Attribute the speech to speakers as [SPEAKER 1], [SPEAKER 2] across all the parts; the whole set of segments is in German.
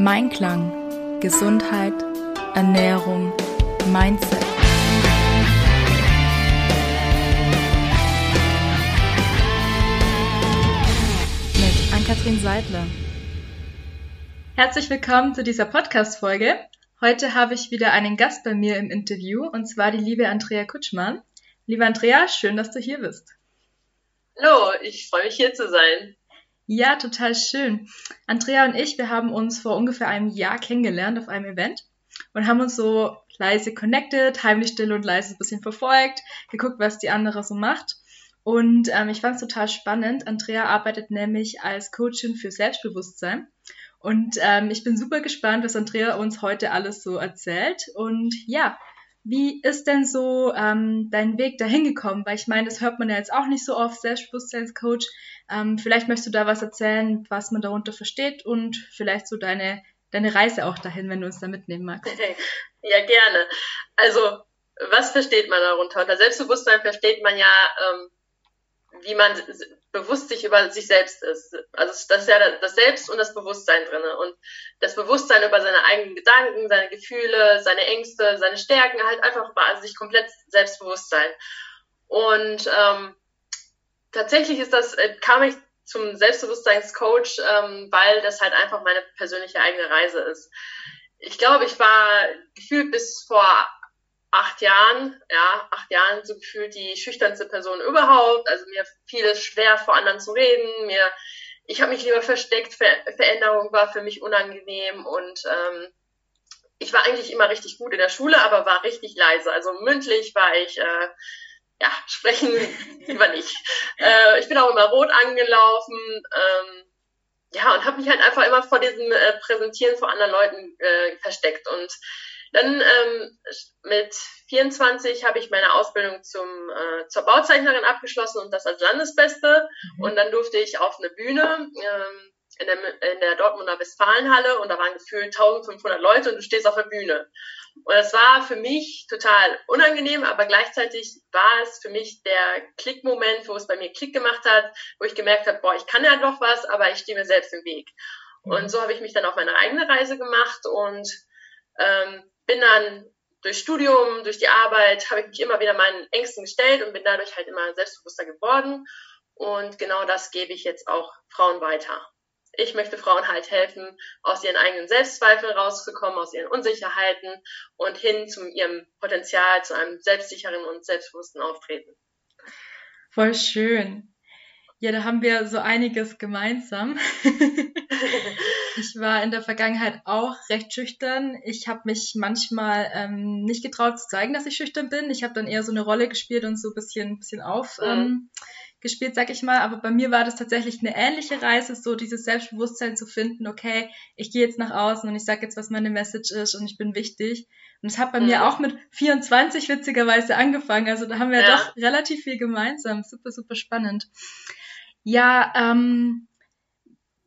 [SPEAKER 1] Mein Klang. Gesundheit, Ernährung, Mindset. Mit Ann-Kathrin Seidler. Herzlich willkommen zu dieser Podcast-Folge. Heute habe ich wieder einen Gast bei mir im Interview und zwar die liebe Andrea Kutschmann. Liebe Andrea, schön, dass du hier bist.
[SPEAKER 2] Hallo, ich freue mich hier zu sein.
[SPEAKER 1] Ja, total schön. Andrea und ich, wir haben uns vor ungefähr einem Jahr kennengelernt auf einem Event und haben uns so leise connected, heimlich still und leise ein bisschen verfolgt, geguckt, was die andere so macht. Und ähm, ich fand es total spannend. Andrea arbeitet nämlich als Coachin für Selbstbewusstsein. Und ähm, ich bin super gespannt, was Andrea uns heute alles so erzählt. Und ja, wie ist denn so ähm, dein Weg dahin gekommen? Weil ich meine, das hört man ja jetzt auch nicht so oft, Selbstbewusstseinscoach. Ähm, vielleicht möchtest du da was erzählen, was man darunter versteht und vielleicht so deine, deine Reise auch dahin, wenn du uns da mitnehmen magst.
[SPEAKER 2] Ja, gerne. Also, was versteht man darunter? Unter Selbstbewusstsein versteht man ja, ähm, wie man bewusst sich über sich selbst ist. Also das ist ja das Selbst und das Bewusstsein drinne und das Bewusstsein über seine eigenen Gedanken, seine Gefühle, seine Ängste, seine Stärken, halt einfach über also sich komplett selbstbewusst sein. Und ähm, tatsächlich ist das äh, kam ich zum Selbstbewusstseinscoach, ähm, weil das halt einfach meine persönliche eigene Reise ist. Ich glaube, ich war gefühlt bis vor acht Jahren, ja, acht Jahren so gefühlt die schüchternste Person überhaupt. Also mir fiel es schwer, vor anderen zu reden. Mir, ich habe mich lieber versteckt. Ver Veränderung war für mich unangenehm und ähm, ich war eigentlich immer richtig gut in der Schule, aber war richtig leise. Also mündlich war ich, äh, ja, sprechen lieber nicht. Äh, ich bin auch immer rot angelaufen. Ähm, ja, und habe mich halt einfach immer vor diesem äh, Präsentieren vor anderen Leuten äh, versteckt. Und dann ähm, mit 24 habe ich meine Ausbildung zum, äh, zur Bauzeichnerin abgeschlossen und das als Landesbeste. Mhm. Und dann durfte ich auf eine Bühne ähm, in, der, in der Dortmunder Westfalenhalle und da waren gefühlt 1500 Leute und du stehst auf der Bühne. Und das war für mich total unangenehm, aber gleichzeitig war es für mich der Klickmoment, wo es bei mir Klick gemacht hat, wo ich gemerkt habe, boah, ich kann ja doch was, aber ich stehe mir selbst im Weg. Mhm. Und so habe ich mich dann auf meine eigene Reise gemacht und ähm, bin dann durch Studium, durch die Arbeit, habe ich mich immer wieder meinen Ängsten gestellt und bin dadurch halt immer selbstbewusster geworden. Und genau das gebe ich jetzt auch Frauen weiter. Ich möchte Frauen halt helfen, aus ihren eigenen Selbstzweifeln rauszukommen, aus ihren Unsicherheiten und hin zu ihrem Potenzial, zu einem selbstsicheren und selbstbewussten Auftreten.
[SPEAKER 1] Voll schön. Ja, da haben wir so einiges gemeinsam. ich war in der Vergangenheit auch recht schüchtern. Ich habe mich manchmal ähm, nicht getraut zu zeigen, dass ich schüchtern bin. Ich habe dann eher so eine Rolle gespielt und so ein bisschen, bisschen auf. Ähm, gespielt, sag ich mal. Aber bei mir war das tatsächlich eine ähnliche Reise, so dieses Selbstbewusstsein zu finden, okay, ich gehe jetzt nach außen und ich sage jetzt, was meine Message ist und ich bin wichtig. Und es hat bei mhm. mir auch mit 24 witzigerweise angefangen. Also da haben wir ja. doch relativ viel gemeinsam. Super, super spannend. Ja, ähm,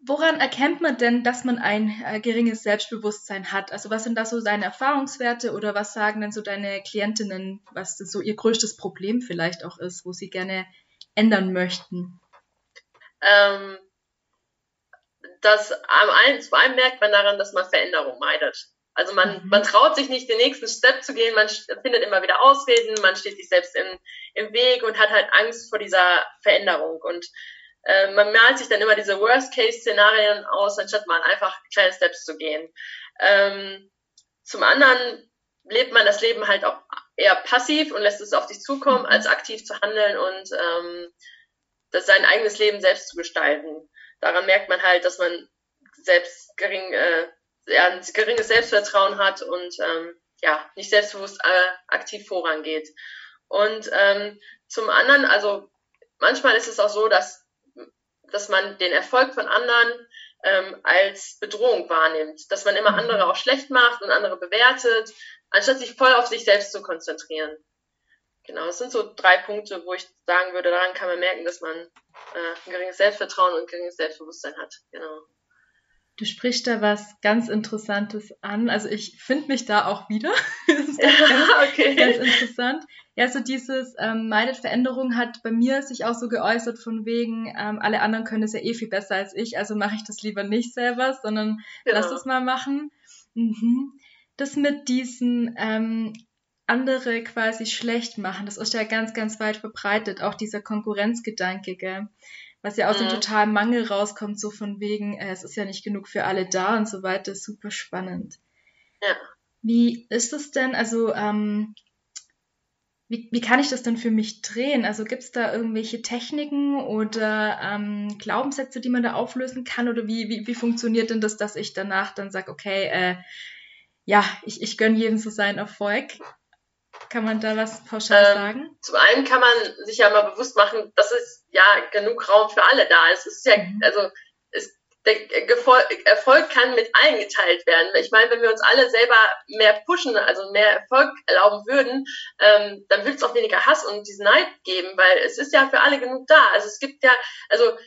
[SPEAKER 1] woran erkennt man denn, dass man ein äh, geringes Selbstbewusstsein hat? Also was sind da so deine Erfahrungswerte oder was sagen denn so deine Klientinnen, was so ihr größtes Problem vielleicht auch ist, wo sie gerne ändern möchten?
[SPEAKER 2] Ähm, das am einen, zum einen merkt man daran, dass man Veränderung meidet. Also man, mhm. man traut sich nicht, den nächsten Step zu gehen, man findet immer wieder Ausreden, man steht sich selbst im, im Weg und hat halt Angst vor dieser Veränderung. Und äh, man malt sich dann immer diese Worst-Case-Szenarien aus, anstatt mal einfach kleine Steps zu gehen. Ähm, zum anderen lebt man das Leben halt auch eher passiv und lässt es auf dich zukommen, als aktiv zu handeln und ähm, das sein eigenes Leben selbst zu gestalten. Daran merkt man halt, dass man selbst gering, äh, ein geringes Selbstvertrauen hat und ähm, ja, nicht selbstbewusst äh, aktiv vorangeht. Und ähm, zum anderen, also manchmal ist es auch so, dass dass man den Erfolg von anderen ähm, als Bedrohung wahrnimmt, dass man immer andere auch schlecht macht und andere bewertet, anstatt sich voll auf sich selbst zu konzentrieren. Genau, das sind so drei Punkte, wo ich sagen würde, daran kann man merken, dass man äh, ein geringes Selbstvertrauen und ein geringes Selbstbewusstsein hat. Genau.
[SPEAKER 1] Du sprichst da was ganz Interessantes an. Also ich finde mich da auch wieder. das ist
[SPEAKER 2] Ja,
[SPEAKER 1] ganz,
[SPEAKER 2] okay.
[SPEAKER 1] ganz interessant. Ja, so dieses ähm, meidet Veränderung hat bei mir sich auch so geäußert von wegen, ähm, alle anderen können es ja eh viel besser als ich, also mache ich das lieber nicht selber, sondern lass
[SPEAKER 2] Genau.
[SPEAKER 1] es mal machen. Mhm. Das mit diesen ähm, andere quasi schlecht machen, das ist ja ganz, ganz weit verbreitet, auch dieser Konkurrenzgedanke, gell? Was ja aus dem
[SPEAKER 2] Mhm.
[SPEAKER 1] totalen Mangel rauskommt, so von wegen, äh, es ist ja nicht genug für alle da und so weiter, super spannend.
[SPEAKER 2] Ja.
[SPEAKER 1] Wie ist es denn, also, ähm, wie, wie kann ich das denn für mich drehen? Also gibt es da irgendwelche Techniken oder ähm, Glaubenssätze, die man da auflösen kann? Oder wie, wie, wie funktioniert denn das, dass ich danach dann sage, okay, äh, ja, ich, ich gönne jedem so seinen Erfolg? Kann man da was pauschal
[SPEAKER 2] Ähm,
[SPEAKER 1] sagen?
[SPEAKER 2] Zum einen kann man sich ja mal bewusst machen, dass es ja genug Raum für alle da ist. Es ist ja,
[SPEAKER 1] Mhm.
[SPEAKER 2] also es, der Erfolg kann mit allen geteilt werden. Ich meine, wenn wir uns alle selber mehr pushen, also mehr Erfolg erlauben würden, ähm, dann würde es auch weniger Hass und diesen Neid geben, weil es ist ja für alle genug da. Also es gibt ja, also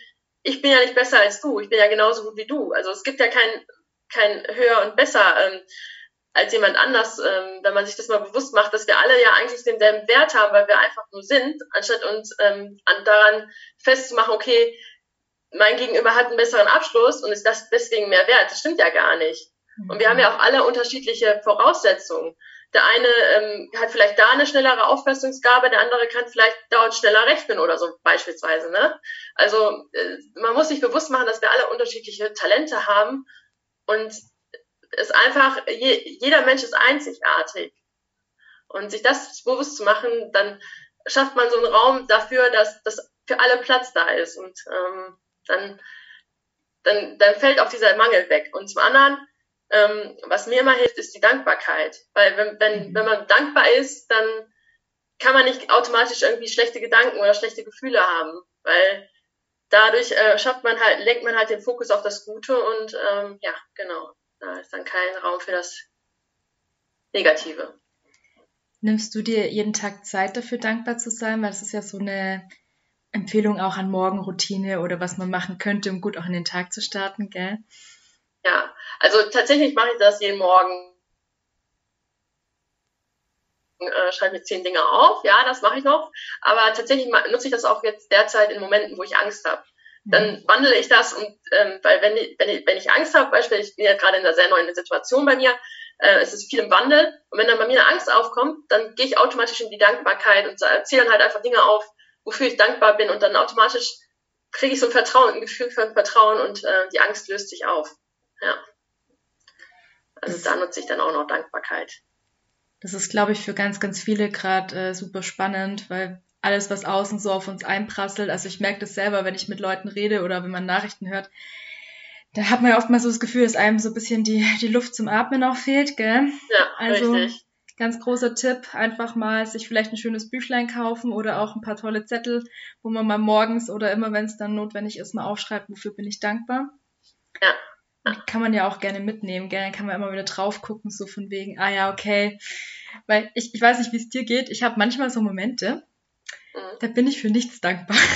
[SPEAKER 2] ich bin ja nicht besser als du, ich bin ja genauso gut wie du. Also es gibt ja kein, kein höher und besser. Ähm, als jemand anders, ähm, wenn man sich das mal bewusst macht, dass wir alle ja eigentlich denselben Wert haben, weil wir einfach nur sind, anstatt uns ähm, an, daran festzumachen, okay, mein Gegenüber hat einen besseren Abschluss und ist das deswegen mehr wert. Das stimmt ja gar nicht. Und wir haben ja auch alle unterschiedliche Voraussetzungen. Der eine ähm, hat vielleicht da eine schnellere Auffassungsgabe, der andere kann vielleicht dort schneller rechnen oder so beispielsweise. Ne? Also äh, man muss sich bewusst machen, dass wir alle unterschiedliche Talente haben und es einfach, je, jeder Mensch ist einzigartig. Und sich das bewusst zu machen, dann schafft man so einen Raum dafür, dass, dass für alle Platz da ist. Und ähm, dann, dann, dann fällt auch dieser Mangel weg. Und zum anderen, ähm, was mir immer hilft, ist die Dankbarkeit. Weil wenn, wenn,
[SPEAKER 1] Mhm.
[SPEAKER 2] wenn man dankbar ist, dann kann man nicht automatisch irgendwie schlechte Gedanken oder schlechte Gefühle haben. Weil dadurch äh, schafft man halt, lenkt man halt den Fokus auf das Gute und ähm, ja, genau. Da ist dann kein Raum für das Negative.
[SPEAKER 1] Nimmst du dir jeden Tag Zeit dafür, dankbar zu sein? Weil das ist ja so eine Empfehlung auch an Morgenroutine oder was man machen könnte, um gut auch in den Tag zu starten, gell?
[SPEAKER 2] Ja, also tatsächlich mache ich das jeden Morgen. Äh, schreibe mir zehn Dinge auf, ja, das mache ich noch. Aber tatsächlich nutze ich das auch jetzt derzeit in Momenten, wo ich Angst habe. Dann wandle ich das und ähm, weil wenn ich, wenn ich, wenn ich Angst habe, beispielsweise ich bin ja gerade in einer sehr neuen Situation bei mir, äh, es ist viel im Wandel und wenn dann bei mir eine Angst aufkommt, dann gehe ich automatisch in die Dankbarkeit und zähle dann halt einfach Dinge auf, wofür ich dankbar bin und dann automatisch kriege ich so ein Vertrauen, ein Gefühl von Vertrauen und äh, die Angst löst sich auf. Ja. Also da nutze ich dann auch noch Dankbarkeit.
[SPEAKER 1] Das ist, glaube ich, für ganz, ganz viele gerade äh, super spannend, weil alles, was außen so auf uns einprasselt, also ich merke das selber, wenn ich mit Leuten rede oder wenn man Nachrichten hört, da hat man ja oftmals so das Gefühl, dass einem so ein bisschen die, die Luft zum Atmen auch fehlt, gell?
[SPEAKER 2] Ja,
[SPEAKER 1] Also
[SPEAKER 2] richtig.
[SPEAKER 1] ganz großer Tipp, einfach mal sich vielleicht ein schönes Büchlein kaufen oder auch ein paar tolle Zettel, wo man mal morgens oder immer, wenn es dann notwendig ist, mal aufschreibt, wofür bin ich dankbar.
[SPEAKER 2] Ja.
[SPEAKER 1] Die kann man ja auch gerne mitnehmen, gell? Dann kann man immer wieder drauf gucken, so von wegen, ah ja, okay. Weil ich, ich weiß nicht, wie es dir geht. Ich habe manchmal so Momente,
[SPEAKER 2] Mhm.
[SPEAKER 1] da bin ich für nichts dankbar.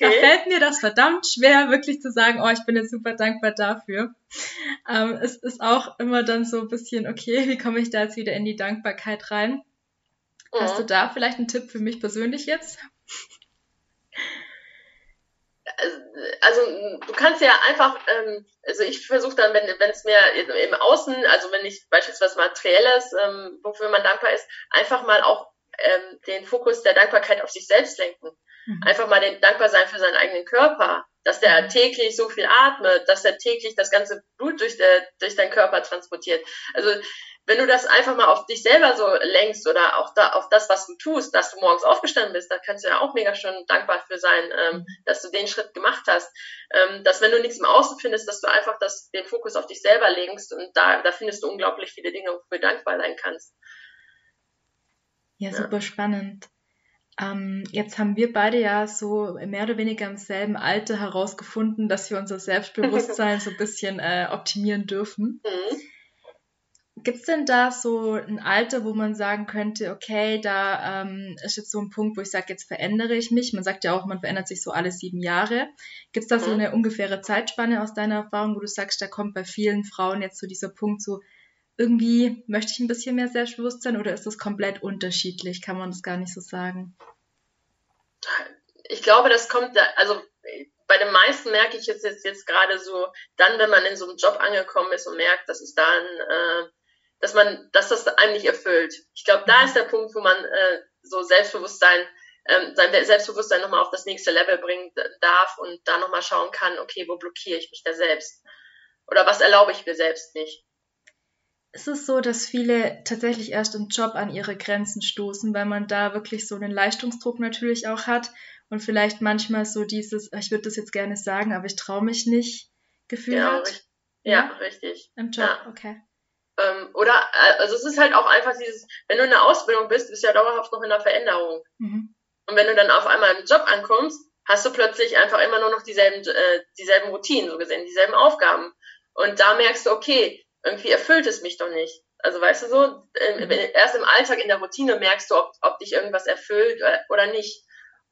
[SPEAKER 1] Da
[SPEAKER 2] Okay.
[SPEAKER 1] fällt mir das verdammt schwer, wirklich zu sagen, oh, ich bin jetzt super dankbar dafür. Ähm, es ist auch immer dann so ein bisschen, okay, wie komme ich da jetzt wieder in die Dankbarkeit rein? Hast du
[SPEAKER 2] Mhm.
[SPEAKER 1] da vielleicht einen Tipp für mich persönlich jetzt?
[SPEAKER 2] also du kannst ja einfach, ähm, also ich versuche dann, wenn wenn es mir im Außen, also wenn ich beispielsweise materielles, ähm, wofür man dankbar ist, einfach mal auch ähm, den Fokus der Dankbarkeit auf sich selbst lenken.
[SPEAKER 1] Mhm.
[SPEAKER 2] Einfach mal den dankbar sein für seinen eigenen Körper, dass der
[SPEAKER 1] Mhm.
[SPEAKER 2] täglich so viel atmet, dass er täglich das ganze Blut durch, der, durch deinen Körper transportiert. Also wenn du das einfach mal auf dich selber so lenkst oder auch da auf das, was du tust, dass du morgens aufgestanden bist, da kannst du ja auch mega schon dankbar für sein, ähm, dass du den Schritt gemacht hast. Ähm, dass wenn du nichts im Außen findest, dass du einfach das, den Fokus auf dich selber legst und da, da findest du unglaublich viele Dinge, wofür du dankbar sein kannst.
[SPEAKER 1] Ja,
[SPEAKER 2] Ja.
[SPEAKER 1] super spannend. Ähm, jetzt haben wir beide ja so mehr oder weniger im selben Alter herausgefunden, dass wir unser Selbstbewusstsein so ein bisschen äh, optimieren dürfen.
[SPEAKER 2] Mhm.
[SPEAKER 1] Gibt es denn da so ein Alter, wo man sagen könnte, okay, da ähm, ist jetzt so ein Punkt, wo ich sage, jetzt verändere ich mich. Man sagt ja auch, man verändert sich so alle sieben Jahre. Gibt es da mhm. so eine ungefähre Zeitspanne aus deiner Erfahrung, wo du sagst, da kommt bei vielen Frauen jetzt so dieser Punkt, so irgendwie möchte ich ein bisschen mehr Selbstbewusstsein oder ist das komplett unterschiedlich? Kann man das gar nicht so sagen?
[SPEAKER 2] Ich glaube, das kommt, also bei den meisten merke ich jetzt, jetzt, jetzt gerade so, dann, wenn man in so einem Job angekommen ist und merkt, dass es dann, äh, dass man, dass das einem nicht erfüllt. Ich glaube, da ist der Punkt, wo man äh, so Selbstbewusstsein, ähm, sein Selbstbewusstsein nochmal auf das nächste Level bringen darf und da nochmal schauen kann, okay, wo blockiere ich mich da selbst? Oder was erlaube ich mir selbst nicht?
[SPEAKER 1] Es ist so, dass viele tatsächlich erst im Job an ihre Grenzen stoßen, weil man da wirklich so einen Leistungsdruck natürlich auch hat und vielleicht manchmal so dieses, ich würde das jetzt gerne sagen, aber ich traue mich nicht, Gefühl
[SPEAKER 2] ja,
[SPEAKER 1] hat.
[SPEAKER 2] Richtig. Ja, ja, richtig.
[SPEAKER 1] Im Job, ja. okay.
[SPEAKER 2] Ähm, oder, äh, also es ist halt auch einfach dieses, wenn du in der Ausbildung bist, bist du ja dauerhaft noch in der Veränderung. Mhm. Und wenn du dann auf einmal im Job ankommst, hast du plötzlich einfach immer nur noch dieselben, äh, dieselben Routinen, so gesehen, dieselben Aufgaben. Und da merkst du, okay, irgendwie erfüllt es mich doch nicht. Also weißt du so, mhm. erst im Alltag in der Routine merkst du, ob, ob dich irgendwas erfüllt oder nicht.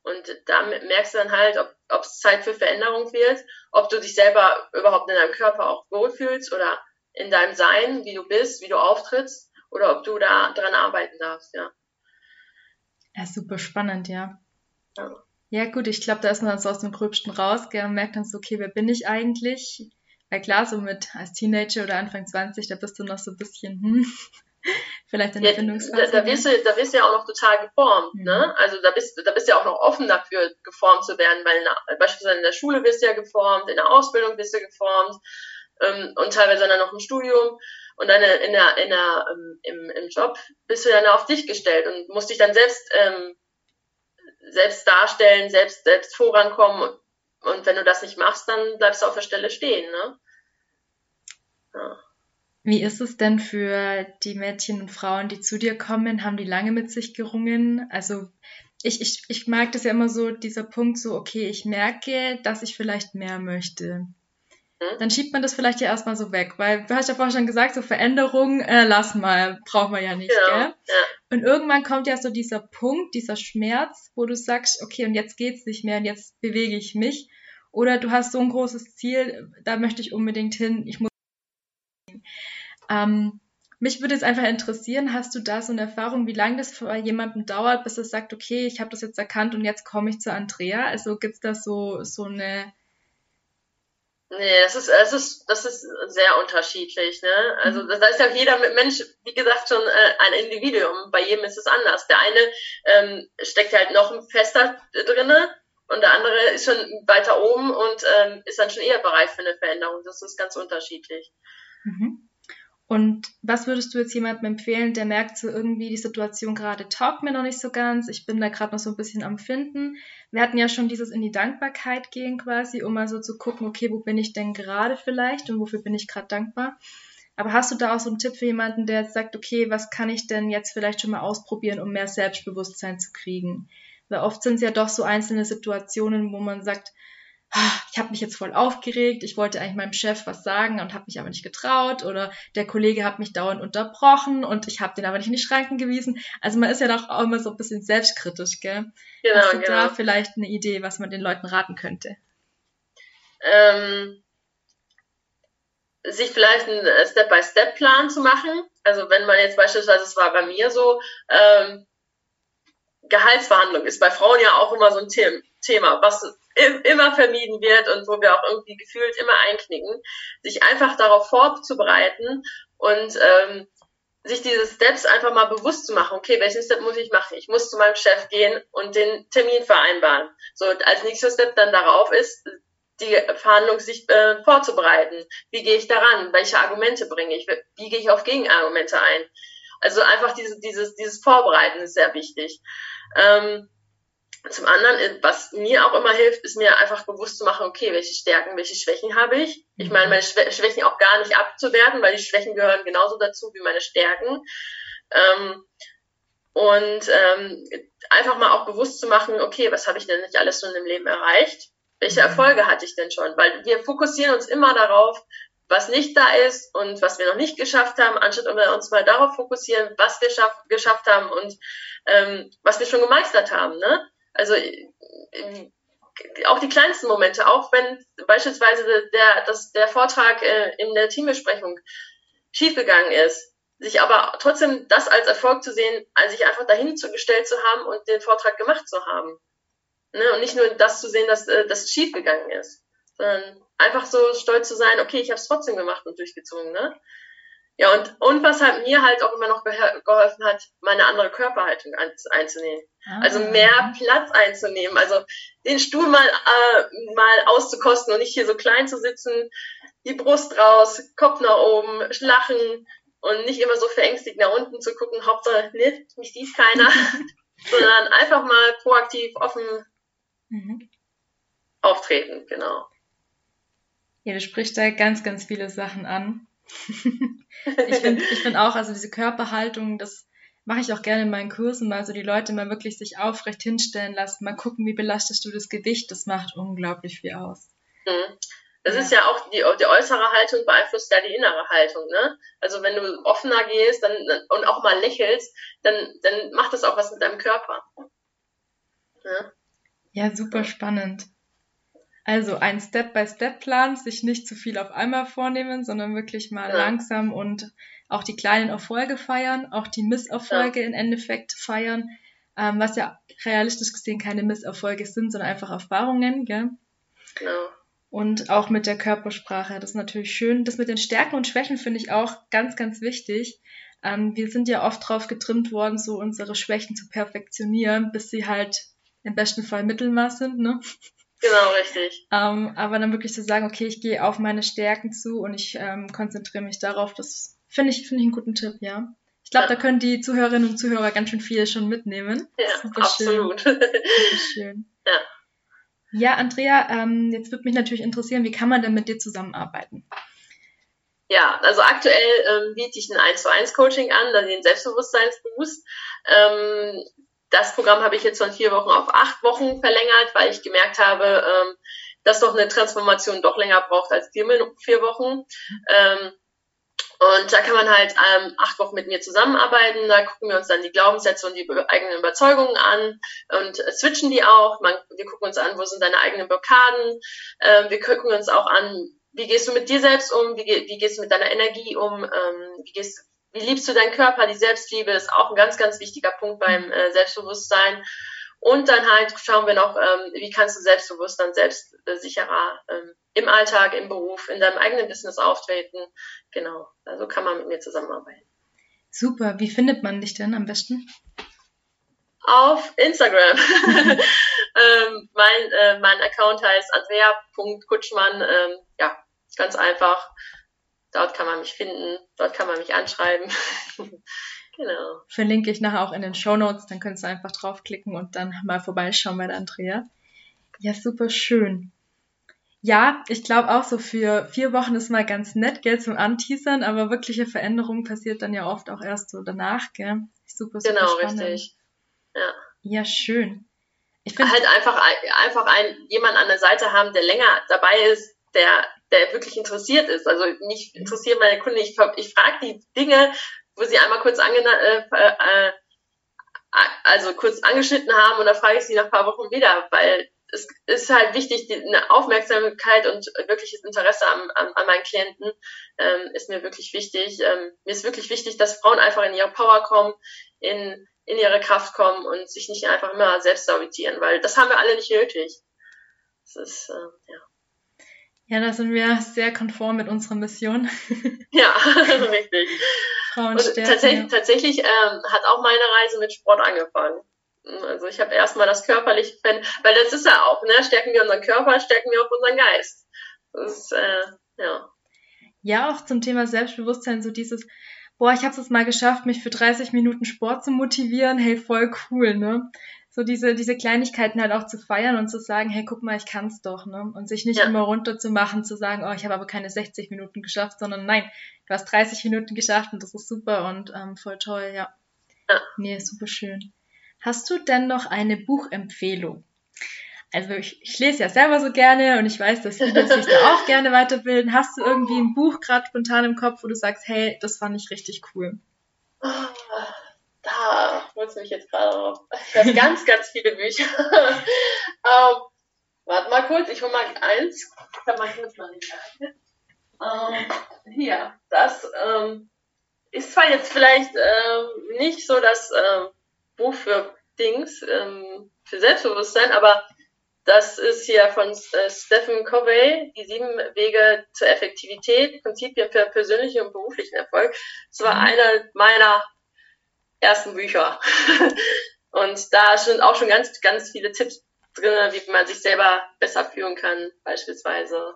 [SPEAKER 2] Und da merkst du dann halt, ob es Zeit für Veränderung wird, ob du dich selber überhaupt in deinem Körper auch wohlfühlst oder in deinem Sein, wie du bist, wie du auftrittst, oder ob du da dran arbeiten darfst, ja.
[SPEAKER 1] Ja, super spannend, ja. Ja, ja gut, ich glaube, da ist man dann so aus dem Gröbsten raus, gell, und merkt dann so, okay, wer bin ich eigentlich? Weil klar, so mit als Teenager oder Anfang 20, da bist du noch so ein bisschen, hm, vielleicht in der ja, Findungsphase.
[SPEAKER 2] Da, da, wirst du, da wirst du ja auch noch total geformt, mhm. ne? Also da bist, da bist du ja auch noch offen dafür, geformt zu werden, weil der, beispielsweise in der Schule wirst du ja geformt, in der Ausbildung wirst du geformt ähm, und teilweise dann noch im Studium und dann in der, in der, ähm, im, im Job bist du dann auf dich gestellt und musst dich dann selbst, ähm, selbst darstellen, selbst, selbst vorankommen und wenn du das nicht machst, dann bleibst du auf der Stelle stehen, ne?
[SPEAKER 1] Ja. Wie ist es denn für die Mädchen und Frauen, die zu dir kommen? Haben die lange mit sich gerungen? Also ich, ich, ich mag das ja immer so, dieser Punkt so, okay, ich merke, dass ich vielleicht mehr möchte. Hm? Dann schiebt man das vielleicht ja erstmal so weg, weil du hast ja vorher schon gesagt, so Veränderung, äh, lass mal, braucht man ja nicht, ja, gell? Ja. Und irgendwann kommt ja so dieser Punkt, dieser Schmerz, wo du sagst, okay, und jetzt geht's nicht mehr und jetzt bewege ich mich. Oder du hast so ein großes Ziel, da möchte ich unbedingt hin, ich muss ähm, mich würde es einfach interessieren, hast du da so eine Erfahrung, wie lange das für jemanden dauert, bis er sagt, okay, ich habe das jetzt erkannt und jetzt komme ich zu Andrea? Also gibt es da so, so eine.
[SPEAKER 2] Nee, das ist, das ist, das ist sehr unterschiedlich, ne? Also, mhm. da ist ja jeder Mensch, wie gesagt, schon äh, ein Individuum. Bei jedem ist es anders. Der eine ähm, steckt halt noch fester drinne und der andere ist schon weiter oben und ähm, ist dann schon eher bereit für eine Veränderung. Das ist ganz unterschiedlich.
[SPEAKER 1] Mhm. Und was würdest du jetzt jemandem empfehlen, der merkt so irgendwie, die Situation gerade taugt mir noch nicht so ganz, ich bin da gerade noch so ein bisschen am Finden. Wir hatten ja schon dieses in die Dankbarkeit gehen quasi, um mal so zu gucken, okay, wo bin ich denn gerade vielleicht und wofür bin ich gerade dankbar. Aber hast du da auch so einen Tipp für jemanden, der jetzt sagt, okay, was kann ich denn jetzt vielleicht schon mal ausprobieren, um mehr Selbstbewusstsein zu kriegen? Weil oft sind es ja doch so einzelne Situationen, wo man sagt, ich habe mich jetzt voll aufgeregt, ich wollte eigentlich meinem Chef was sagen und habe mich aber nicht getraut oder der Kollege hat mich dauernd unterbrochen und ich habe den aber nicht in die Schranken gewiesen. Also man ist ja doch auch immer so ein bisschen selbstkritisch, gell? Genau, Hast du genau. da vielleicht eine Idee, was man den Leuten raten könnte?
[SPEAKER 2] Ähm, sich vielleicht einen Step-by-Step-Plan zu machen. Also wenn man jetzt beispielsweise, es war bei mir so, ähm, Gehaltsverhandlung ist bei Frauen ja auch immer so ein Thema, was immer vermieden wird und wo wir auch irgendwie gefühlt immer einknicken, sich einfach darauf vorzubereiten und ähm, sich diese Steps einfach mal bewusst zu machen. Okay, welchen Step muss ich machen? Ich muss zu meinem Chef gehen und den Termin vereinbaren. So als nächster Step dann darauf ist, die Verhandlung sich äh, vorzubereiten. Wie gehe ich daran? Welche Argumente bringe ich? Wie gehe ich auf Gegenargumente ein? Also einfach diese, dieses, dieses Vorbereiten ist sehr wichtig. Ähm, zum anderen, äh, was mir auch immer hilft, ist mir einfach bewusst zu machen, okay, welche Stärken, welche Schwächen habe ich. Ich meine, meine Schwächen auch gar nicht abzuwerten, weil die Schwächen gehören genauso dazu wie meine Stärken. Ähm, und ähm, einfach mal auch bewusst zu machen, okay, was habe ich denn nicht alles schon im Leben erreicht? Welche mhm. Erfolge hatte ich denn schon? Weil wir fokussieren uns immer darauf, was nicht da ist und was wir noch nicht geschafft haben, anstatt wir uns mal darauf fokussieren, was wir schaff, geschafft haben und ähm, was wir schon gemeistert haben. Ne? Also auch die kleinsten Momente, auch wenn beispielsweise der, das, der Vortrag äh, in der Teambesprechung schiefgegangen ist, sich aber trotzdem das als Erfolg zu sehen, als sich einfach dahin gestellt zu haben und den Vortrag gemacht zu haben. Ne? Und nicht nur das zu sehen, dass äh, das schiefgegangen ist, sondern einfach so stolz zu sein, okay, ich habe es trotzdem gemacht und durchgezogen. Ne? Ja, und, und was halt mir halt auch immer noch geholfen hat, meine andere Körperhaltung einzunehmen. Ah. Also mehr Platz einzunehmen. Also den Stuhl mal, äh, mal auszukosten und nicht hier so klein zu sitzen, die Brust raus, Kopf nach oben, lachen und nicht immer so verängstigt nach unten zu gucken, Hauptsache, ne, mich sieht keiner, sondern einfach mal proaktiv, offen mhm. auftreten, genau.
[SPEAKER 1] Ja, du sprichst da ganz, ganz viele Sachen an ich finde ich find auch, also diese Körperhaltung, das mache ich auch gerne in meinen Kursen, mal so die Leute mal wirklich sich aufrecht hinstellen lassen, mal gucken, wie belastest du das Gewicht, das macht unglaublich viel aus.
[SPEAKER 2] Mhm. Das ja. ist ja auch die, die äußere Haltung beeinflusst ja die innere Haltung, ne? Also wenn du offener gehst dann, und auch mal lächelst, dann, dann macht das auch was mit deinem Körper.
[SPEAKER 1] Ja, ja super spannend. Also ein Step-by-Step-Plan, sich nicht zu viel auf einmal vornehmen, sondern wirklich mal ja. langsam und auch die kleinen Erfolge feiern, auch die Misserfolge ja. im Endeffekt feiern, ähm, was ja realistisch gesehen keine Misserfolge sind, sondern einfach Erfahrungen, gell? Genau. Und auch mit der Körpersprache, das ist natürlich schön. Das mit den Stärken und Schwächen finde ich auch ganz, ganz wichtig. Ähm, wir sind ja oft drauf getrimmt worden, so unsere Schwächen zu perfektionieren, bis sie halt im besten Fall Mittelmaß sind, ne?
[SPEAKER 2] Genau, richtig.
[SPEAKER 1] Ähm, aber dann wirklich zu sagen, okay, ich gehe auf meine Stärken zu und ich ähm, konzentriere mich darauf, das finde ich, finde ich einen guten Tipp, ja. Ich glaube, ja. da können die Zuhörerinnen und Zuhörer ganz schön viel schon mitnehmen.
[SPEAKER 2] Ja, absolut. Schön.
[SPEAKER 1] schön. Ja. Ja, Andrea, ähm, jetzt würde mich natürlich interessieren, wie kann man denn mit dir zusammenarbeiten?
[SPEAKER 2] Ja, also aktuell ähm, biete ich ein 1 zu 1 Coaching an, dann den Selbstbewusstseinsboost. Ähm, das Programm habe ich jetzt von vier Wochen auf acht Wochen verlängert, weil ich gemerkt habe, ähm, dass doch eine Transformation doch länger braucht als vier, vier Wochen. Ähm, und da kann man halt ähm, acht Wochen mit mir zusammenarbeiten. Da gucken wir uns dann die Glaubenssätze und die eigenen Überzeugungen an und äh, switchen die auch. Man, wir gucken uns an, wo sind deine eigenen Blockaden. Ähm, wir gucken uns auch an, wie gehst du mit dir selbst um, wie, wie gehst du mit deiner Energie um, ähm, wie gehst wie liebst du deinen Körper? Die Selbstliebe ist auch ein ganz, ganz wichtiger Punkt beim äh, Selbstbewusstsein. Und dann halt schauen wir noch, ähm, wie kannst du selbstbewusst dann selbstsicherer ähm, im Alltag, im Beruf, in deinem eigenen Business auftreten. Genau, also kann man mit mir zusammenarbeiten.
[SPEAKER 1] Super, wie findet man dich denn am besten?
[SPEAKER 2] Auf Instagram. ähm, mein, äh, mein Account heißt andrea.kutschmann. Ähm, ja, ganz einfach. Dort kann man mich finden, dort kann man mich anschreiben.
[SPEAKER 1] genau. Verlinke ich nachher auch in den Show Notes, dann könntest du einfach draufklicken und dann mal vorbeischauen bei der Andrea. Ja, super schön. Ja, ich glaube auch so für vier Wochen ist mal ganz nett, gell, zum Anteasern, aber wirkliche Veränderung passiert dann ja oft auch erst so danach, gell? Super, super genau, spannend. richtig. Ja. Ja, schön.
[SPEAKER 2] Ich finde halt einfach, einfach ein, jemand an der Seite haben, der länger dabei ist, der der wirklich interessiert ist. Also mich interessieren meine Kunden, ich, ich frage die Dinge, wo sie einmal kurz ange äh, äh, also kurz angeschnitten haben und dann frage ich sie nach ein paar Wochen wieder, weil es ist halt wichtig, die, eine Aufmerksamkeit und wirkliches Interesse an, an, an meinen Klienten ähm, ist mir wirklich wichtig. Ähm, mir ist wirklich wichtig, dass Frauen einfach in ihre Power kommen, in, in ihre Kraft kommen und sich nicht einfach immer selbst sabotieren, weil das haben wir alle nicht nötig. Das ist, äh, ja.
[SPEAKER 1] Ja, da sind wir sehr konform mit unserer Mission.
[SPEAKER 2] ja, richtig. Frauen Und tatsächlich, ja. tatsächlich ähm, hat auch meine Reise mit Sport angefangen. Also ich habe erstmal das körperliche Fan, weil das ist ja auch, ne? Stärken wir unseren Körper, stärken wir auch unseren Geist. Das ist, äh, ja.
[SPEAKER 1] Ja, auch zum Thema Selbstbewusstsein, so dieses, boah, ich habe es mal geschafft, mich für 30 Minuten Sport zu motivieren, hey, voll cool, ne? So diese, diese Kleinigkeiten halt auch zu feiern und zu sagen, hey, guck mal, ich kann's doch, ne? Und sich nicht ja. immer runterzumachen, zu sagen, oh, ich habe aber keine 60 Minuten geschafft, sondern nein, du hast 30 Minuten geschafft und das ist super und ähm, voll toll, ja. ja. Nee, super schön. Hast du denn noch eine Buchempfehlung? also ich, ich lese ja selber so gerne und ich weiß, dass viele sich da auch gerne weiterbilden. Hast du irgendwie ein Buch gerade spontan im Kopf, wo du sagst, hey, das fand ich richtig cool?
[SPEAKER 2] Da holst du mich jetzt gerade auf. Ich habe ganz, ganz viele Bücher. ähm, warte mal kurz, ich hole mal eins. Ich habe mal kurz mal ähm, Hier, das ähm, ist zwar jetzt vielleicht ähm, nicht so das ähm, Buch für Dings, ähm, für Selbstbewusstsein, aber das ist hier von äh, Stephen Covey, die sieben Wege zur Effektivität, Prinzipien für persönlichen und beruflichen Erfolg. Das war mhm. einer meiner ersten Bücher. und da sind auch schon ganz, ganz viele Tipps drin, wie man sich selber besser führen kann, beispielsweise.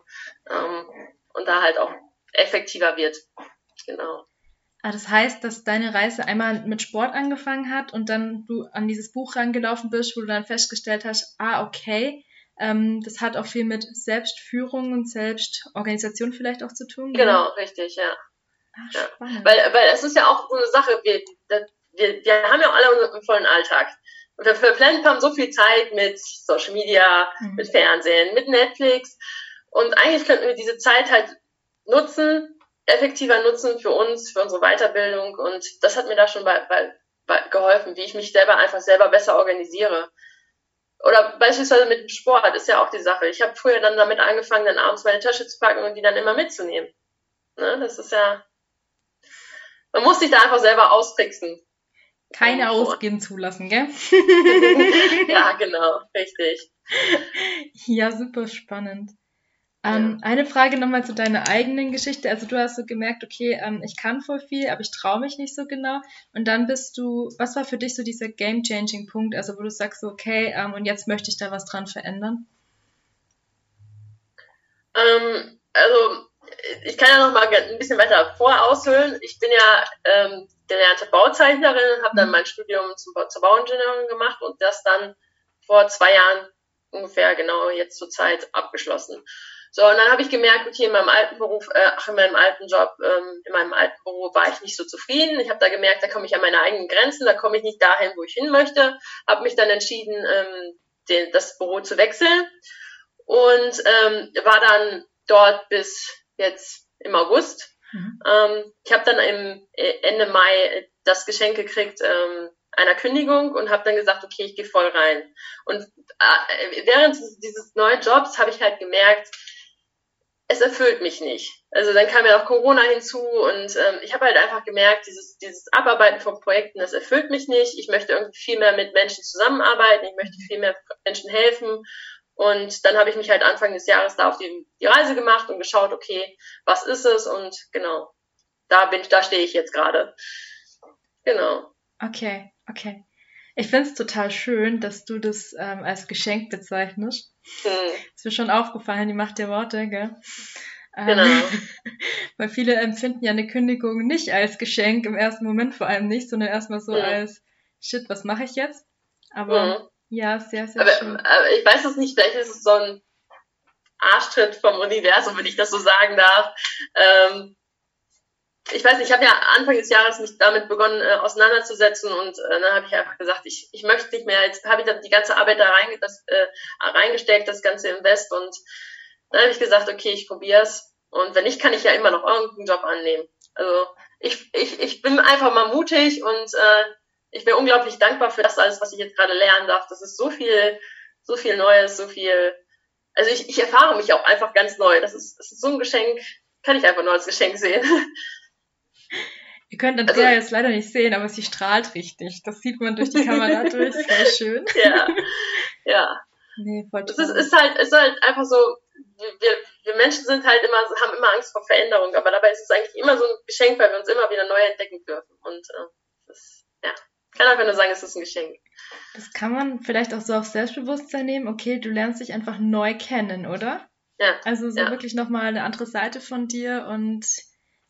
[SPEAKER 2] Ähm, und da halt auch effektiver wird. Genau.
[SPEAKER 1] Ah, das heißt, dass deine Reise einmal mit Sport angefangen hat und dann du an dieses Buch rangelaufen bist, wo du dann festgestellt hast, ah, okay, ähm, das hat auch viel mit Selbstführung und Selbstorganisation vielleicht auch zu tun.
[SPEAKER 2] Genau, oder? richtig, ja. Ach, ja. Weil, weil es ist ja auch so eine Sache, wir, wir, wir haben ja alle unseren vollen Alltag. Und wir verplempern so viel Zeit mit Social Media, mhm. mit Fernsehen, mit Netflix. Und eigentlich könnten wir diese Zeit halt nutzen, effektiver nutzen für uns, für unsere Weiterbildung. Und das hat mir da schon bei, bei, bei geholfen, wie ich mich selber einfach selber besser organisiere. Oder beispielsweise mit dem Sport ist ja auch die Sache. Ich habe früher dann damit angefangen, dann abends meine Tasche zu packen und die dann immer mitzunehmen. Ne? Das ist ja. Man muss sich da einfach selber austricksen.
[SPEAKER 1] Keine Ausgehen zulassen, gell?
[SPEAKER 2] ja, genau, richtig.
[SPEAKER 1] Ja, super spannend. Ähm, ja. Eine Frage nochmal zu deiner eigenen Geschichte. Also du hast so gemerkt, okay, ähm, ich kann voll viel, aber ich traue mich nicht so genau. Und dann bist du, was war für dich so dieser game-changing-Punkt, also wo du sagst, so, okay, ähm, und jetzt möchte ich da was dran verändern?
[SPEAKER 2] Ähm, also ich kann ja noch mal ein bisschen weiter voraushöhlen. Ich bin ja ähm, gelernte Bauzeichnerin, habe dann mhm. mein Studium zum, zur Bauingenieurin gemacht und das dann vor zwei Jahren ungefähr genau jetzt zur Zeit abgeschlossen. So, und dann habe ich gemerkt, okay, in meinem alten Beruf, äh, ach, in meinem alten Job, ähm, in meinem alten Büro war ich nicht so zufrieden. Ich habe da gemerkt, da komme ich an meine eigenen Grenzen, da komme ich nicht dahin, wo ich hin möchte. Habe mich dann entschieden, ähm, den, das Büro zu wechseln und ähm, war dann dort bis jetzt im August. Mhm. Ähm, ich habe dann im äh, Ende Mai das Geschenk gekriegt, ähm, einer Kündigung und habe dann gesagt, okay, ich gehe voll rein. Und äh, während dieses neuen Jobs habe ich halt gemerkt, es erfüllt mich nicht. Also dann kam ja noch Corona hinzu und ähm, ich habe halt einfach gemerkt, dieses, dieses Abarbeiten von Projekten, das erfüllt mich nicht. Ich möchte irgendwie viel mehr mit Menschen zusammenarbeiten, ich möchte viel mehr Menschen helfen. Und dann habe ich mich halt Anfang des Jahres da auf die, die Reise gemacht und geschaut, okay, was ist es? Und genau, da bin da stehe ich jetzt gerade. Genau.
[SPEAKER 1] Okay, okay. Ich finde es total schön, dass du das ähm, als Geschenk bezeichnest. Mhm. Ist mir schon aufgefallen, die Macht der Worte, gell? Ähm, genau. weil viele empfinden ja eine Kündigung nicht als Geschenk, im ersten Moment vor allem nicht, sondern erstmal so mhm. als Shit, was mache ich jetzt? Aber mhm. Ja, sehr, sehr
[SPEAKER 2] aber,
[SPEAKER 1] schön.
[SPEAKER 2] Aber ich weiß es nicht, vielleicht ist es so ein Arschtritt vom Universum, wenn ich das so sagen darf. Ähm, ich weiß nicht, ich habe ja Anfang des Jahres mich damit begonnen äh, auseinanderzusetzen und äh, dann habe ich einfach gesagt, ich, ich möchte nicht mehr, jetzt habe ich dann die ganze Arbeit da rein, das, äh, reingesteckt, das ganze Invest und dann habe ich gesagt, okay, ich probiere es und wenn nicht, kann ich ja immer noch irgendeinen Job annehmen. Also ich, ich, ich bin einfach mal mutig und äh, ich bin unglaublich dankbar für das alles, was ich jetzt gerade lernen darf. Das ist so viel, so viel Neues, so viel. Also ich, ich erfahre mich auch einfach ganz neu. Das ist, das ist so ein Geschenk, kann ich einfach nur als Geschenk sehen.
[SPEAKER 1] Ihr könnt Andrea also, jetzt leider nicht sehen, aber sie strahlt richtig. Das sieht man durch die Kamera durch. Voll schön.
[SPEAKER 2] Ja. Ja. Nee, voll. Es ist, ist, halt, ist halt einfach so, wir, wir Menschen sind halt immer, haben immer Angst vor Veränderung, aber dabei ist es eigentlich immer so ein Geschenk, weil wir uns immer wieder neu entdecken dürfen. Und äh, kann einfach nur sagen, es ist ein Geschenk.
[SPEAKER 1] Das kann man vielleicht auch so auf Selbstbewusstsein nehmen. Okay, du lernst dich einfach neu kennen, oder?
[SPEAKER 2] Ja.
[SPEAKER 1] Also so
[SPEAKER 2] ja.
[SPEAKER 1] wirklich nochmal eine andere Seite von dir und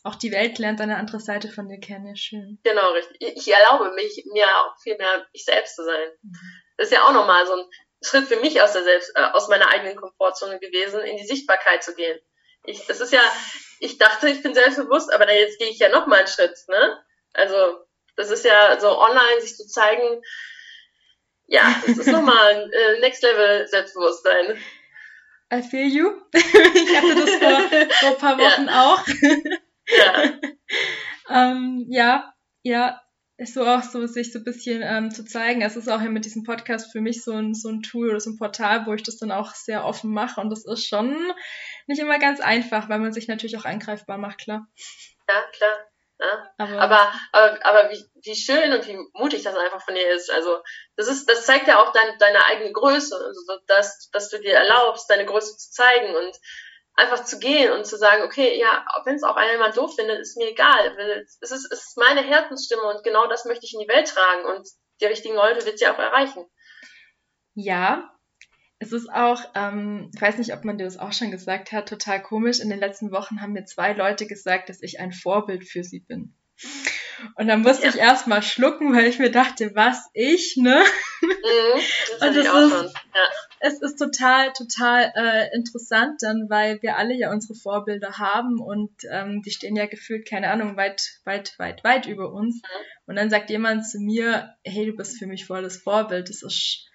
[SPEAKER 1] auch die Welt lernt eine andere Seite von dir kennen. Ja, schön.
[SPEAKER 2] Genau, richtig. Ich erlaube mich, mir auch viel mehr ich selbst zu sein. Mhm. Das ist ja auch nochmal so ein Schritt für mich aus der Selbst, äh, aus meiner eigenen Komfortzone gewesen, in die Sichtbarkeit zu gehen. Ich, das ist ja, ich dachte, ich bin selbstbewusst, aber dann jetzt gehe ich ja nochmal einen Schritt, ne? Also, das ist ja so online sich zu zeigen, Ja, das ist nochmal ein äh, Next Level Selbstbewusstsein.
[SPEAKER 1] I feel you. ich hatte das vor, vor ein paar Wochen ja. auch. ja. ähm, ja, ja, ist so auch so, sich so ein bisschen ähm, zu zeigen. Es ist auch ja mit diesem Podcast für mich so ein, so ein Tool oder so ein Portal, wo ich das dann auch sehr offen mache. Und das ist schon nicht immer ganz einfach, weil man sich natürlich auch angreifbar macht, klar.
[SPEAKER 2] Ja, klar. Ja. Aber, aber, aber, aber wie, wie schön und wie mutig das einfach von dir ist. Also das ist, das zeigt ja auch dein, deine eigene Größe, also dass, dass du dir erlaubst, deine Größe zu zeigen und einfach zu gehen und zu sagen, okay, ja, wenn es auch einer jemand doof findet, ist mir egal. Es ist, es ist meine Herzensstimme und genau das möchte ich in die Welt tragen und die richtigen Leute wird sie auch erreichen.
[SPEAKER 1] Ja, es ist auch, ähm, ich weiß nicht, ob man dir das auch schon gesagt hat, total komisch. In den letzten Wochen haben mir zwei Leute gesagt, dass ich ein Vorbild für sie bin. Und dann musste ja. ich erstmal schlucken, weil ich mir dachte, was ich, ne? Mhm, das und das ist, ja. es ist total, total äh, interessant dann, weil wir alle ja unsere Vorbilder haben und ähm, die stehen ja gefühlt, keine Ahnung, weit, weit, weit, weit über uns. Mhm. Und dann sagt jemand zu mir, hey, du bist für mich voll das Vorbild. Das ist,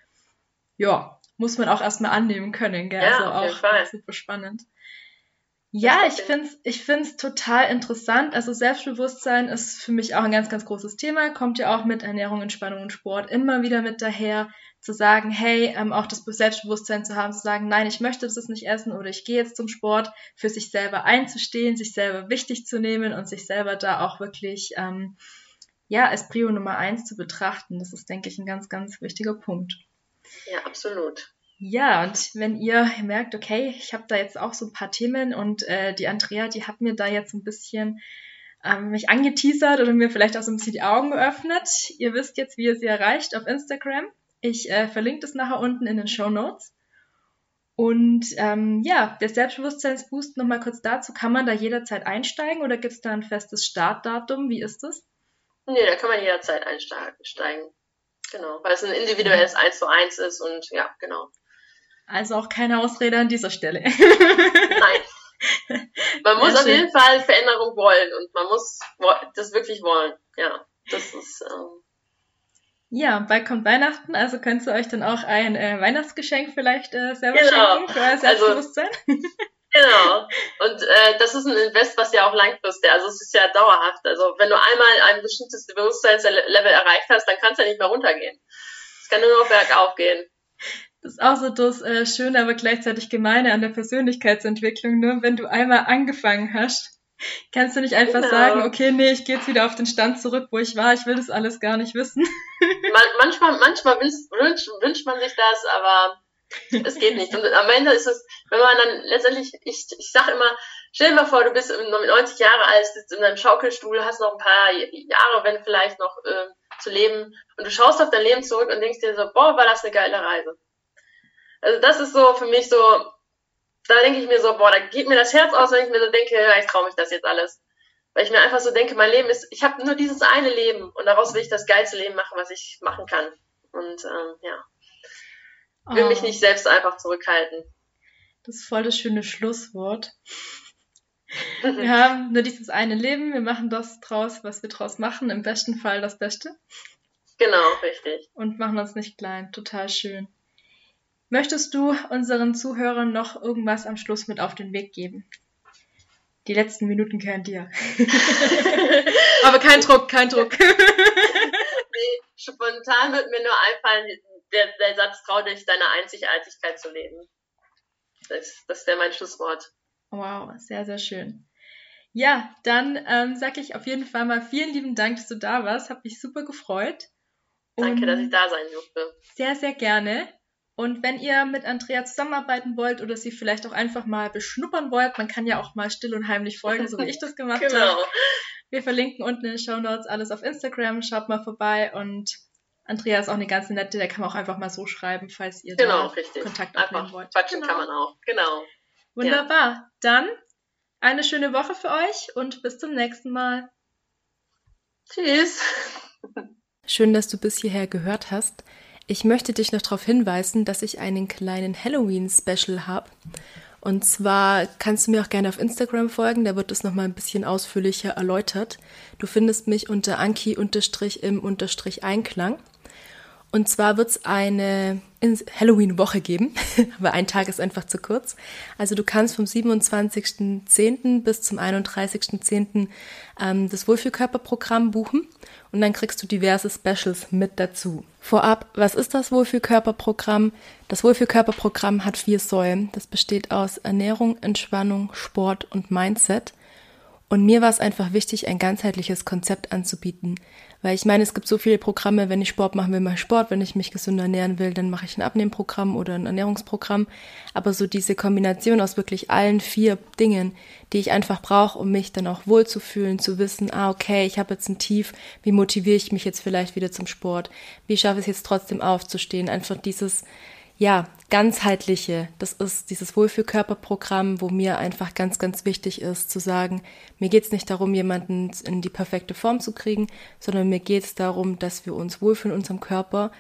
[SPEAKER 1] ja, muss man auch erstmal annehmen können, gell? Ja, also auch super spannend. Ja, ich finde es ich find's total interessant. Also Selbstbewusstsein ist für mich auch ein ganz, ganz großes Thema. Kommt ja auch mit Ernährung, Entspannung und Sport immer wieder mit daher, zu sagen, hey, ähm, auch das Selbstbewusstsein zu haben, zu sagen, nein, ich möchte das nicht essen oder ich gehe jetzt zum Sport, für sich selber einzustehen, sich selber wichtig zu nehmen und sich selber da auch wirklich, ähm, ja, als Prio Nummer eins zu betrachten. Das ist, denke ich, ein ganz, ganz wichtiger Punkt.
[SPEAKER 2] Ja, absolut.
[SPEAKER 1] Ja, und wenn ihr merkt, okay, ich habe da jetzt auch so ein paar Themen und äh, die Andrea, die hat mir da jetzt ein bisschen ähm, mich angeteasert oder mir vielleicht auch so ein bisschen die Augen geöffnet. Ihr wisst jetzt, wie ihr sie erreicht auf Instagram. Ich äh, verlinke das nachher unten in den Show Notes. Und ähm, ja, der Selbstbewusstseinsboost nochmal kurz dazu. Kann man da jederzeit einsteigen oder gibt es da ein festes Startdatum? Wie ist das?
[SPEAKER 2] Nee, da kann man jederzeit einsteigen. Genau, weil es ein individuelles 1 zu 1 ist und ja, genau.
[SPEAKER 1] Also auch keine Ausrede an dieser Stelle.
[SPEAKER 2] Nein. Man muss Sehr auf jeden Fall Veränderung wollen und man muss das wirklich wollen. Ja, das ist. Ähm
[SPEAKER 1] ja, bald kommt Weihnachten, also könnt ihr euch dann auch ein äh, Weihnachtsgeschenk vielleicht äh, selber genau. schenken für euer also Selbstbewusstsein. Also,
[SPEAKER 2] genau. Und äh, das ist ein Invest, was ja auch langfristig, also es ist ja dauerhaft. Also wenn du einmal ein bestimmtes Bewusstseinslevel erreicht hast, dann kann es ja nicht mehr runtergehen. Es kann nur noch bergauf gehen.
[SPEAKER 1] Das ist auch so das äh, Schöne, aber gleichzeitig Gemeine an der Persönlichkeitsentwicklung. Ne? Wenn du einmal angefangen hast, kannst du nicht einfach genau. sagen, okay, nee, ich gehe jetzt wieder auf den Stand zurück, wo ich war. Ich will das alles gar nicht wissen.
[SPEAKER 2] Man, manchmal manchmal wünscht, wünscht, wünscht man sich das, aber es geht nicht. Und am Ende ist es, wenn man dann letztendlich, ich, ich sag immer, stell dir mal vor, du bist 90 Jahre alt, sitzt in deinem Schaukelstuhl, hast noch ein paar Jahre, wenn vielleicht noch äh, zu leben und du schaust auf dein Leben zurück und denkst dir so, boah, war das eine geile Reise. Also das ist so für mich so, da denke ich mir so, boah, da geht mir das Herz aus, wenn ich mir so denke, ja, ich traue mich das jetzt alles. Weil ich mir einfach so denke, mein Leben ist, ich habe nur dieses eine Leben und daraus will ich das geilste Leben machen, was ich machen kann. Und ähm, ja, will oh. mich nicht selbst einfach zurückhalten.
[SPEAKER 1] Das ist voll das schöne Schlusswort. wir haben nur dieses eine Leben, wir machen das draus, was wir draus machen, im besten Fall das Beste.
[SPEAKER 2] Genau, richtig.
[SPEAKER 1] Und machen uns nicht klein, total schön. Möchtest du unseren Zuhörern noch irgendwas am Schluss mit auf den Weg geben? Die letzten Minuten gehören dir. Aber kein Druck, kein Druck.
[SPEAKER 2] nee, spontan wird mir nur einfallen, der, der Satz, trau dich, deine Einzigartigkeit zu leben. Das, das wäre mein Schlusswort.
[SPEAKER 1] Wow, sehr, sehr schön. Ja, dann ähm, sage ich auf jeden Fall mal vielen lieben Dank, dass du da warst. Hab mich super gefreut.
[SPEAKER 2] Danke, dass ich da sein durfte.
[SPEAKER 1] Sehr, sehr gerne. Und wenn ihr mit Andrea zusammenarbeiten wollt oder sie vielleicht auch einfach mal beschnuppern wollt, man kann ja auch mal still und heimlich folgen, so wie ich das gemacht genau. habe. Wir verlinken unten in den Show Notes alles auf Instagram. Schaut mal vorbei und Andrea ist auch eine ganz nette, der kann man auch einfach mal so schreiben, falls ihr
[SPEAKER 2] genau,
[SPEAKER 1] da
[SPEAKER 2] richtig.
[SPEAKER 1] Kontakt aufnehmen einfach wollt.
[SPEAKER 2] Quatschen genau. kann man auch, genau.
[SPEAKER 1] Wunderbar. Ja. Dann eine schöne Woche für euch und bis zum nächsten Mal.
[SPEAKER 2] Tschüss.
[SPEAKER 1] Schön, dass du bis hierher gehört hast. Ich möchte dich noch darauf hinweisen, dass ich einen kleinen Halloween-Special habe. Und zwar kannst du mir auch gerne auf Instagram folgen, da wird es nochmal ein bisschen ausführlicher erläutert. Du findest mich unter Anki-im-Einklang. Und zwar wird es eine Halloween-Woche geben, aber ein Tag ist einfach zu kurz. Also du kannst vom 27.10. bis zum 31.10. Ähm, das Wohlfühlkörperprogramm buchen und dann kriegst du diverse Specials mit dazu. Vorab, was ist das Wohlfühlkörperprogramm? Das Wohlfühlkörperprogramm hat vier Säulen. Das besteht aus Ernährung, Entspannung, Sport und Mindset. Und mir war es einfach wichtig, ein ganzheitliches Konzept anzubieten. Weil ich meine, es gibt so viele Programme, wenn ich Sport machen will, mache ich Sport, wenn ich mich gesünder ernähren will, dann mache ich ein Abnehmprogramm oder ein Ernährungsprogramm. Aber so diese Kombination aus wirklich allen vier Dingen, die ich einfach brauche, um mich dann auch wohlzufühlen, zu wissen, ah, okay, ich habe jetzt ein Tief, wie motiviere ich mich jetzt vielleicht wieder zum Sport? Wie schaffe ich es jetzt trotzdem aufzustehen? Einfach dieses, ja, ganzheitliche, das ist dieses Wohlfühlkörperprogramm, wo mir einfach ganz, ganz wichtig ist zu sagen, mir geht es nicht darum, jemanden in die perfekte Form zu kriegen, sondern mir geht es darum, dass wir uns wohlfühlen in unserem Körper,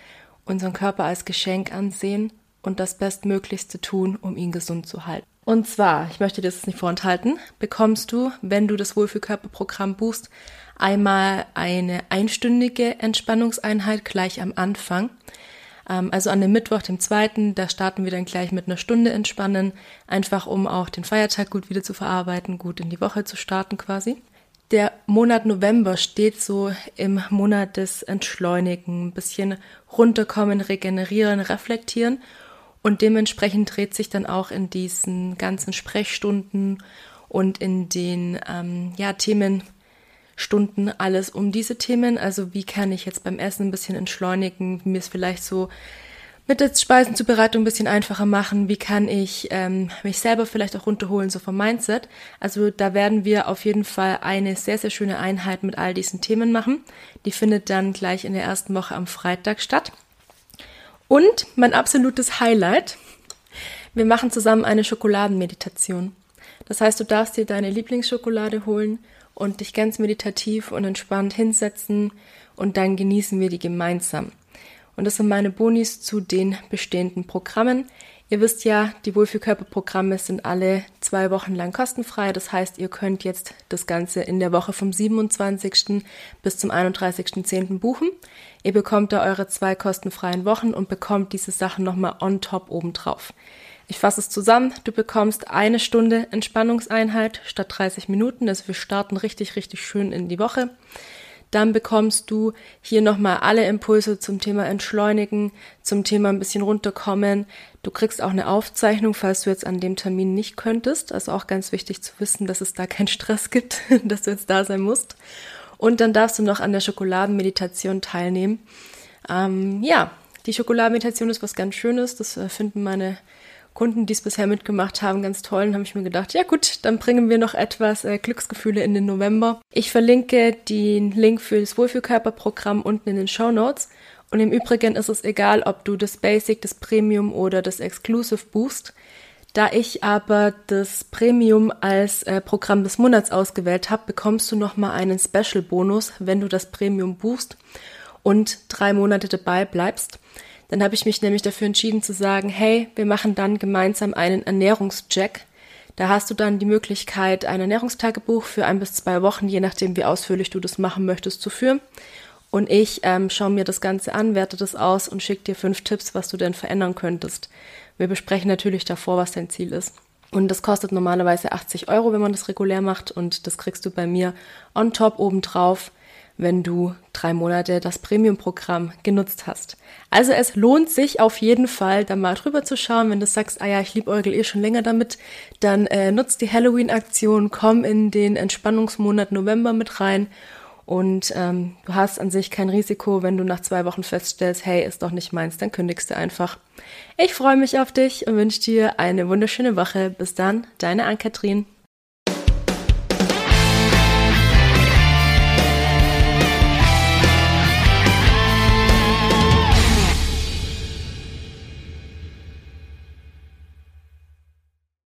[SPEAKER 1] unseren Körper als Geschenk ansehen und das Bestmöglichste tun, um ihn gesund zu halten. Und zwar, ich möchte dir das nicht vorenthalten, bekommst du, wenn du das Wohlfühlkörperprogramm buchst, einmal eine einstündige Entspannungseinheit gleich am Anfang. Ähm, also an dem Mittwoch, dem zweiten, da starten wir dann gleich mit einer Stunde entspannen, einfach um auch den Feiertag gut wieder zu verarbeiten, gut in die Woche zu starten quasi. Der Monat November steht so im Monat des Entschleunigen, ein bisschen runterkommen, regenerieren, reflektieren und dementsprechend dreht sich dann auch in diesen ganzen Sprechstunden und in den ähm, ja, Themen Stunden alles um diese Themen. Also wie kann ich jetzt beim Essen ein bisschen entschleunigen, mir es vielleicht so mit der Speisenzubereitung ein bisschen einfacher machen? Wie kann ich ähm, mich selber vielleicht auch runterholen, so vom Mindset? Also da werden wir auf jeden Fall eine sehr, sehr schöne Einheit mit all diesen Themen machen. Die findet dann gleich in der ersten Woche am Freitag statt. Und mein absolutes Highlight, wir machen zusammen eine Schokoladenmeditation. Das heißt, du darfst dir deine Lieblingsschokolade holen und dich ganz meditativ und entspannt hinsetzen und dann genießen wir die gemeinsam. Und das sind meine Bonis zu den bestehenden Programmen. Ihr wisst ja, die Wohlfühlkörperprogramme sind alle zwei Wochen lang kostenfrei. Das heißt, ihr könnt jetzt das Ganze in der Woche vom 27. bis zum 31.10. buchen. Ihr bekommt da eure zwei kostenfreien Wochen und bekommt diese Sachen nochmal on top obendrauf. Ich fasse es zusammen. Du bekommst eine Stunde Entspannungseinheit statt 30 Minuten. Also wir starten richtig, richtig schön in die Woche. Dann bekommst du hier nochmal alle Impulse zum Thema Entschleunigen, zum Thema ein bisschen runterkommen. Du kriegst auch eine Aufzeichnung, falls du jetzt an dem Termin nicht könntest. Also auch ganz wichtig zu wissen, dass es da keinen Stress gibt, dass du jetzt da sein musst. Und dann darfst du noch an der Schokoladenmeditation teilnehmen. Ähm, ja, die Schokoladenmeditation ist was ganz Schönes. Das äh, finden meine Kunden, die es bisher mitgemacht haben, ganz toll. Und habe ich mir gedacht, ja gut, dann bringen wir noch etwas äh, Glücksgefühle in den November. Ich verlinke den Link für das Wohlfühlkörperprogramm unten in den Show Notes. Und im Übrigen ist es egal, ob du das Basic, das Premium oder das Exclusive buchst. Da ich aber das Premium als äh, Programm des Monats ausgewählt habe, bekommst du nochmal einen Special-Bonus, wenn du das Premium buchst und drei Monate dabei bleibst. Dann habe ich mich nämlich dafür entschieden zu sagen, hey, wir machen dann gemeinsam einen Ernährungscheck. Da hast du dann die Möglichkeit, ein Ernährungstagebuch für ein bis zwei Wochen, je nachdem wie ausführlich du das machen möchtest, zu führen. Und ich ähm, schaue mir das Ganze an, werte das aus und schicke dir fünf Tipps, was du denn verändern könntest. Wir besprechen natürlich davor, was dein Ziel ist. Und das kostet normalerweise 80 Euro, wenn man das regulär macht. Und das kriegst du bei mir on top obendrauf wenn du drei Monate das Premium-Programm genutzt hast. Also es lohnt sich auf jeden Fall, da mal drüber zu schauen. Wenn du sagst, ah ja, ich liebe Eugel eh schon länger damit, dann äh, nutzt die Halloween-Aktion, komm in den Entspannungsmonat November mit rein und ähm, du hast an sich kein Risiko, wenn du nach zwei Wochen feststellst, hey, ist doch nicht meins, dann kündigst du einfach. Ich freue mich auf dich und wünsche dir eine wunderschöne Woche. Bis dann, deine Ann-Kathrin.